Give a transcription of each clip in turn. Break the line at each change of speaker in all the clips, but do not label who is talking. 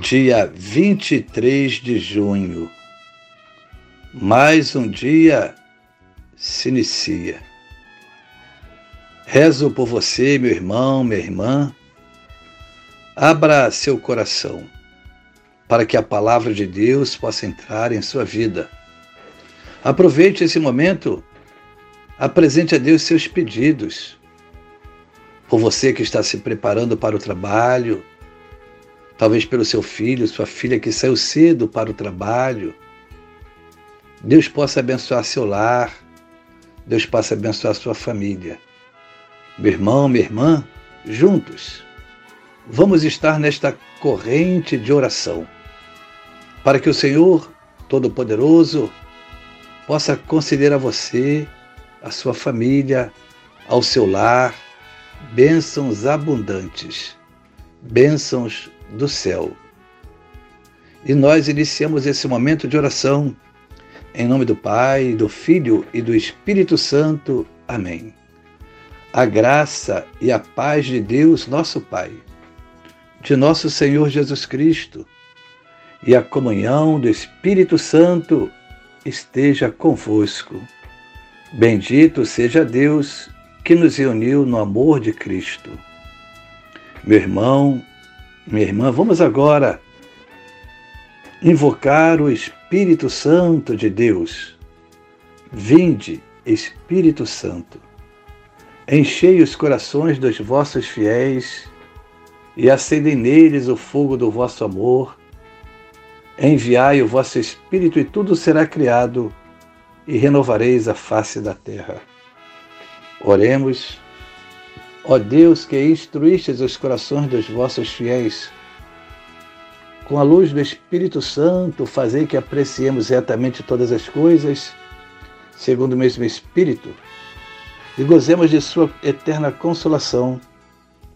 dia 23 de junho. Mais um dia se inicia. Rezo por você, meu irmão, minha irmã. Abra seu coração para que a palavra de Deus possa entrar em sua vida. Aproveite esse momento, apresente a Deus seus pedidos. Por você que está se preparando para o trabalho, talvez pelo seu filho, sua filha que saiu cedo para o trabalho. Deus possa abençoar seu lar, Deus possa abençoar sua família. Meu irmão, minha irmã, juntos, vamos estar nesta corrente de oração, para que o Senhor Todo-Poderoso possa conceder a você, a sua família, ao seu lar, bênçãos abundantes, bênçãos do céu. E nós iniciamos esse momento de oração em nome do Pai, do Filho e do Espírito Santo. Amém. A graça e a paz de Deus, nosso Pai, de nosso Senhor Jesus Cristo e a comunhão do Espírito Santo esteja convosco. Bendito seja Deus que nos reuniu no amor de Cristo. Meu irmão, minha irmã, vamos agora invocar o Espírito Santo de Deus. Vinde, Espírito Santo, enchei os corações dos vossos fiéis e acendei neles o fogo do vosso amor. Enviai o vosso Espírito e tudo será criado e renovareis a face da terra. Oremos. Ó Deus, que instruístes os corações dos vossos fiéis, com a luz do Espírito Santo, fazei que apreciemos retamente todas as coisas, segundo o mesmo Espírito, e gozemos de Sua eterna consolação.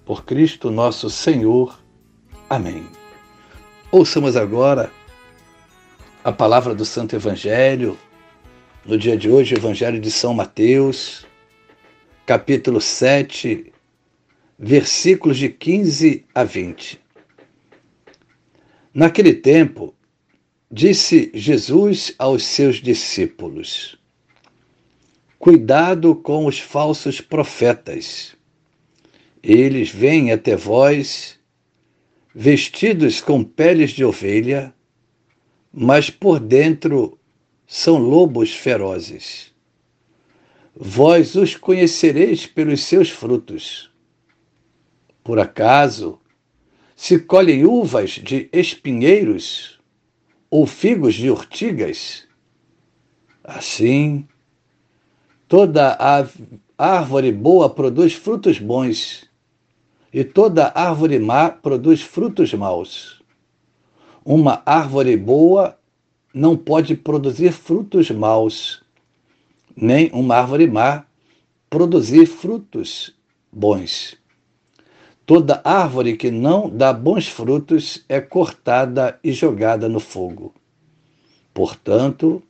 Por Cristo nosso Senhor. Amém. Ouçamos agora a palavra do Santo Evangelho, no dia de hoje, Evangelho de São Mateus, capítulo 7, versículos de 15 a 20. Naquele tempo, disse Jesus aos seus discípulos: Cuidado com os falsos profetas. Eles vêm até vós vestidos com peles de ovelha, mas por dentro são lobos ferozes. Vós os conhecereis pelos seus frutos. Por acaso se colhem uvas de espinheiros ou figos de urtigas? Assim, toda a árvore boa produz frutos bons, e toda árvore má produz frutos maus. Uma árvore boa não pode produzir frutos maus, nem uma árvore má produzir frutos bons. Toda árvore que não dá bons frutos é cortada e jogada no fogo. Portanto,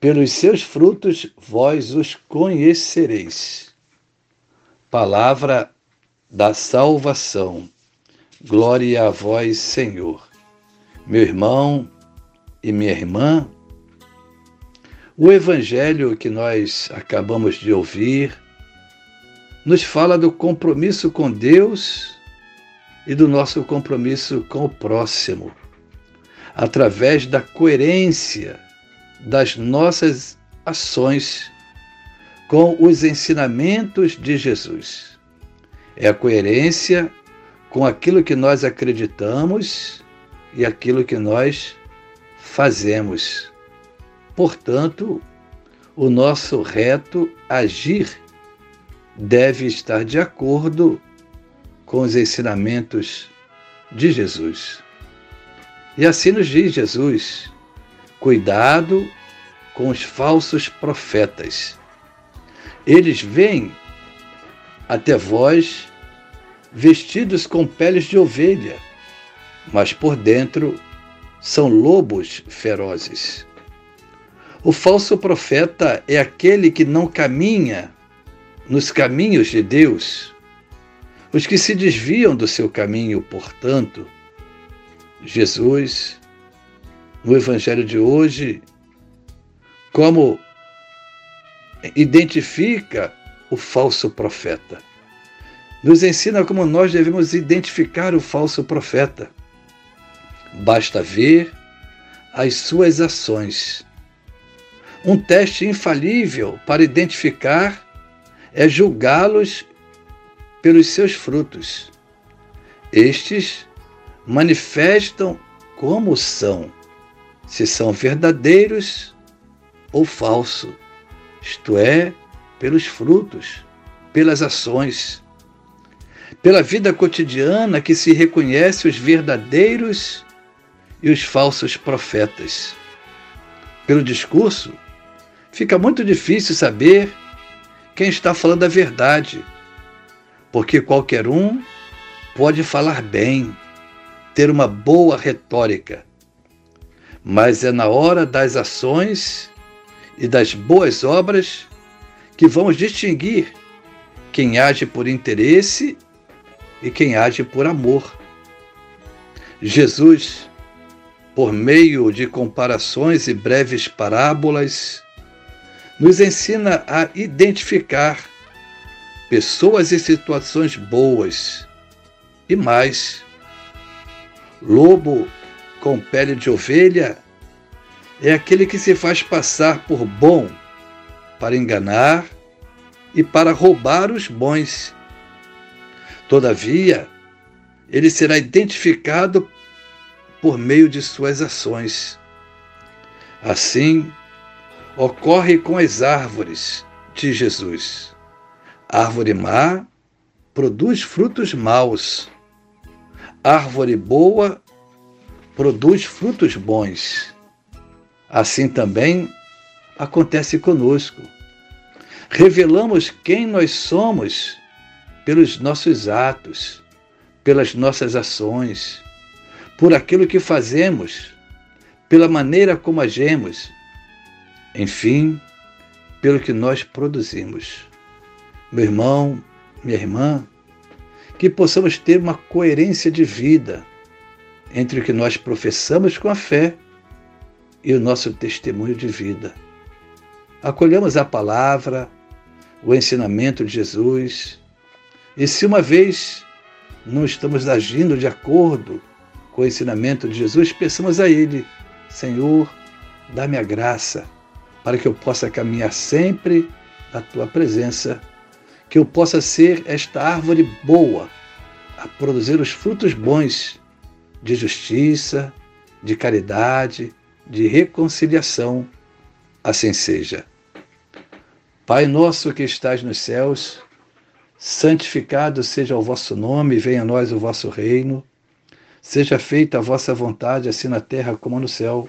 pelos seus frutos vós os conhecereis. Palavra da salvação. Glória a vós, Senhor. Meu irmão e minha irmã, o evangelho que nós acabamos de ouvir nos fala do compromisso com Deus e do nosso compromisso com o próximo, através da coerência das nossas ações com os ensinamentos de Jesus. É a coerência com aquilo que nós acreditamos e aquilo que nós fazemos. Portanto, o nosso reto agir deve estar de acordo com os ensinamentos de Jesus. E assim nos diz Jesus: cuidado com os falsos profetas. Eles vêm até vós vestidos com peles de ovelha, mas por dentro são lobos ferozes. O falso profeta é aquele que não caminha nos caminhos de Deus. Os que se desviam do seu caminho, portanto, Jesus, no Evangelho de hoje, como identifica o falso profeta. Nos ensina como nós devemos identificar o falso profeta. Basta ver as suas ações. Um teste infalível para identificar é julgá-los pelos seus frutos. Estes manifestam como são, se são verdadeiros ou falsos, isto é, pelos frutos, pelas ações, pela vida cotidiana que se reconhece os verdadeiros e os falsos profetas. Pelo discurso, fica muito difícil saber quem está falando a verdade, porque qualquer um pode falar bem, ter uma boa retórica, mas é na hora das ações e das boas obras que vamos distinguir quem age por interesse e quem age por amor. Jesus, por meio de comparações e breves parábolas, nos ensina a identificar pessoas e situações boas e mais. Lobo com pele de ovelha é aquele que se faz passar por bom para enganar e para roubar os bons. Todavia, ele será identificado por meio de suas ações. Assim, ocorre com as árvores de Jesus. Árvore má produz frutos maus. Árvore boa produz frutos bons. Assim também acontece conosco. Revelamos quem nós somos pelos nossos atos, pelas nossas ações, por aquilo que fazemos, pela maneira como agimos enfim, pelo que nós produzimos. Meu irmão, minha irmã, que possamos ter uma coerência de vida entre o que nós professamos com a fé e o nosso testemunho de vida. Acolhamos a palavra, o ensinamento de Jesus, e se uma vez não estamos agindo de acordo com o ensinamento de Jesus, peçamos a Ele: Senhor, dá-me a graça para que eu possa caminhar sempre na tua presença, que eu possa ser esta árvore boa, a produzir os frutos bons de justiça, de caridade, de reconciliação. Assim seja. Pai nosso que estás nos céus, santificado seja o vosso nome, venha a nós o vosso reino. Seja feita a vossa vontade, assim na terra como no céu.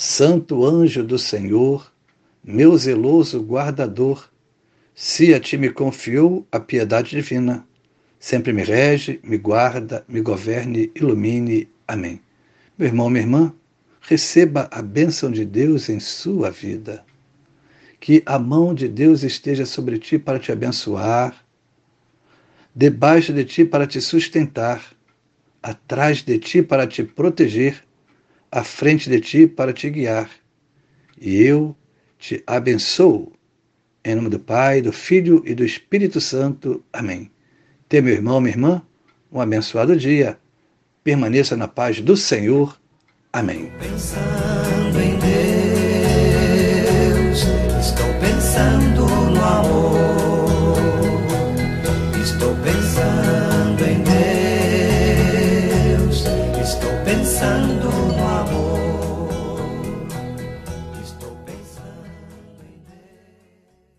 Santo anjo do Senhor, meu zeloso guardador, se a ti me confiou a piedade divina, sempre me rege, me guarda, me governe, ilumine. Amém. Meu irmão, minha irmã, receba a bênção de Deus em sua vida. Que a mão de Deus esteja sobre ti para te abençoar, debaixo de ti para te sustentar, atrás de ti para te proteger à frente de ti para te guiar. E eu te abençoo. Em nome do Pai, do Filho e do Espírito Santo. Amém. Tenha, meu irmão, minha irmã, um abençoado dia
Permaneça na paz do Senhor. Amém.